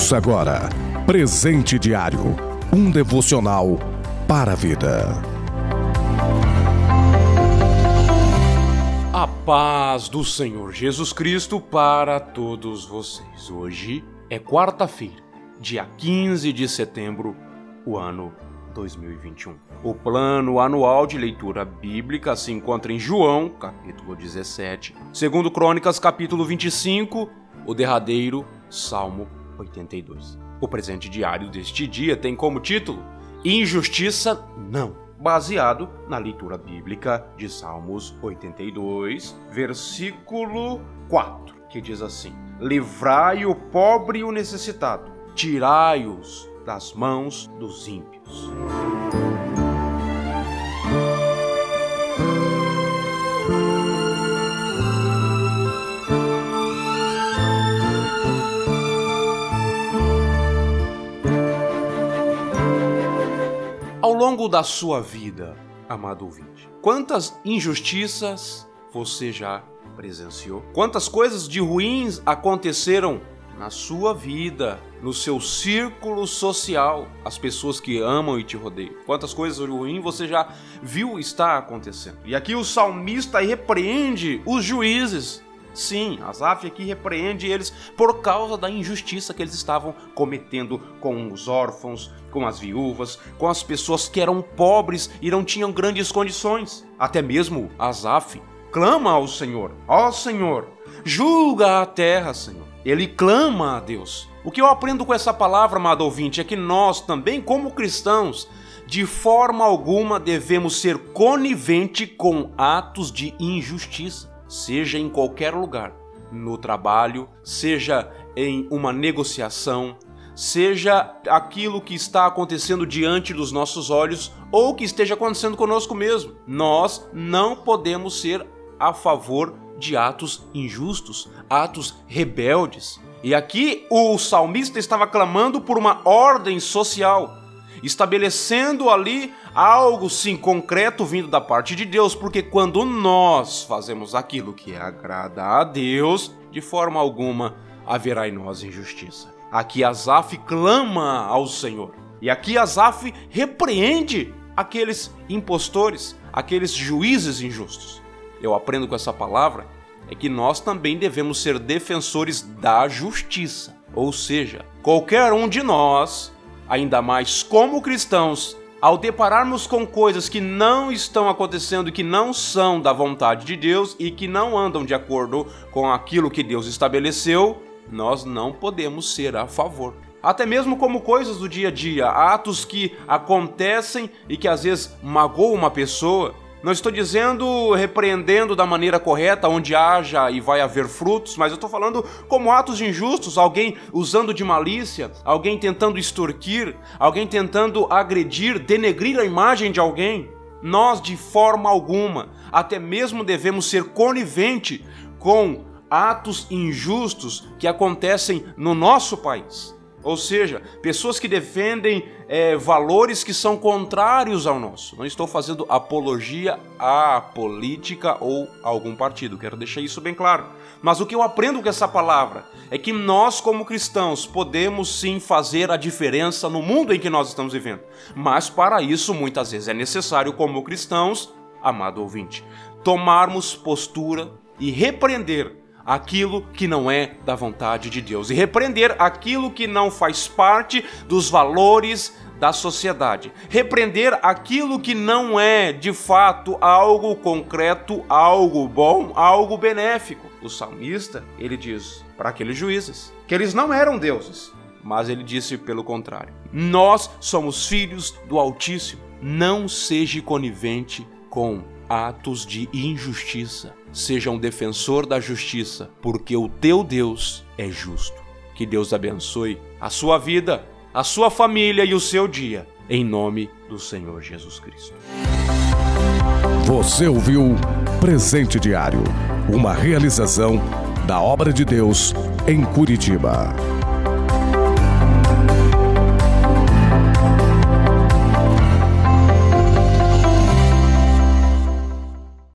Ouça agora Presente Diário um devocional para a vida. A paz do Senhor Jesus Cristo para todos vocês. Hoje é quarta-feira, dia 15 de setembro, o ano 2021. O plano anual de leitura bíblica se encontra em João, capítulo 17, segundo Crônicas, capítulo 25, o derradeiro Salmo 82. O presente diário deste dia tem como título Injustiça Não, baseado na leitura bíblica de Salmos 82, versículo 4, que diz assim: Livrai o pobre e o necessitado, tirai-os das mãos dos ímpios. Longo da sua vida, amado ouvinte, quantas injustiças você já presenciou? Quantas coisas de ruins aconteceram na sua vida, no seu círculo social, as pessoas que amam e te rodeiam? Quantas coisas ruins você já viu estar acontecendo? E aqui o salmista repreende os juízes Sim, Asaf aqui repreende eles por causa da injustiça que eles estavam cometendo com os órfãos, com as viúvas, com as pessoas que eram pobres e não tinham grandes condições. Até mesmo Asaf clama ao Senhor: Ó oh, Senhor, julga a terra, Senhor. Ele clama a Deus. O que eu aprendo com essa palavra, amado ouvinte, é que nós também, como cristãos, de forma alguma devemos ser conivente com atos de injustiça seja em qualquer lugar, no trabalho, seja em uma negociação, seja aquilo que está acontecendo diante dos nossos olhos ou que esteja acontecendo conosco mesmo. Nós não podemos ser a favor de atos injustos, atos rebeldes. E aqui o salmista estava clamando por uma ordem social estabelecendo ali algo sim concreto vindo da parte de Deus, porque quando nós fazemos aquilo que agrada a Deus, de forma alguma haverá em nós injustiça. Aqui Asaf clama ao Senhor. E aqui Asaf repreende aqueles impostores, aqueles juízes injustos. Eu aprendo com essa palavra é que nós também devemos ser defensores da justiça. Ou seja, qualquer um de nós Ainda mais como cristãos, ao depararmos com coisas que não estão acontecendo, que não são da vontade de Deus e que não andam de acordo com aquilo que Deus estabeleceu, nós não podemos ser a favor. Até mesmo como coisas do dia a dia, atos que acontecem e que às vezes magoam uma pessoa, não estou dizendo repreendendo da maneira correta, onde haja e vai haver frutos, mas eu estou falando como atos injustos, alguém usando de malícia, alguém tentando extorquir, alguém tentando agredir, denegrir a imagem de alguém. Nós, de forma alguma, até mesmo devemos ser conivente com atos injustos que acontecem no nosso país. Ou seja, pessoas que defendem é, valores que são contrários ao nosso. Não estou fazendo apologia à política ou a algum partido, quero deixar isso bem claro. Mas o que eu aprendo com essa palavra é que nós, como cristãos, podemos sim fazer a diferença no mundo em que nós estamos vivendo. Mas para isso, muitas vezes é necessário, como cristãos, amado ouvinte, tomarmos postura e repreender aquilo que não é da vontade de Deus e repreender aquilo que não faz parte dos valores da sociedade. Repreender aquilo que não é de fato algo concreto, algo bom, algo benéfico. O salmista, ele diz para aqueles juízes que eles não eram deuses, mas ele disse pelo contrário: Nós somos filhos do Altíssimo. Não seja conivente com atos de injustiça. Seja um defensor da justiça, porque o teu Deus é justo. Que Deus abençoe a sua vida, a sua família e o seu dia, em nome do Senhor Jesus Cristo. Você ouviu Presente Diário, uma realização da obra de Deus em Curitiba.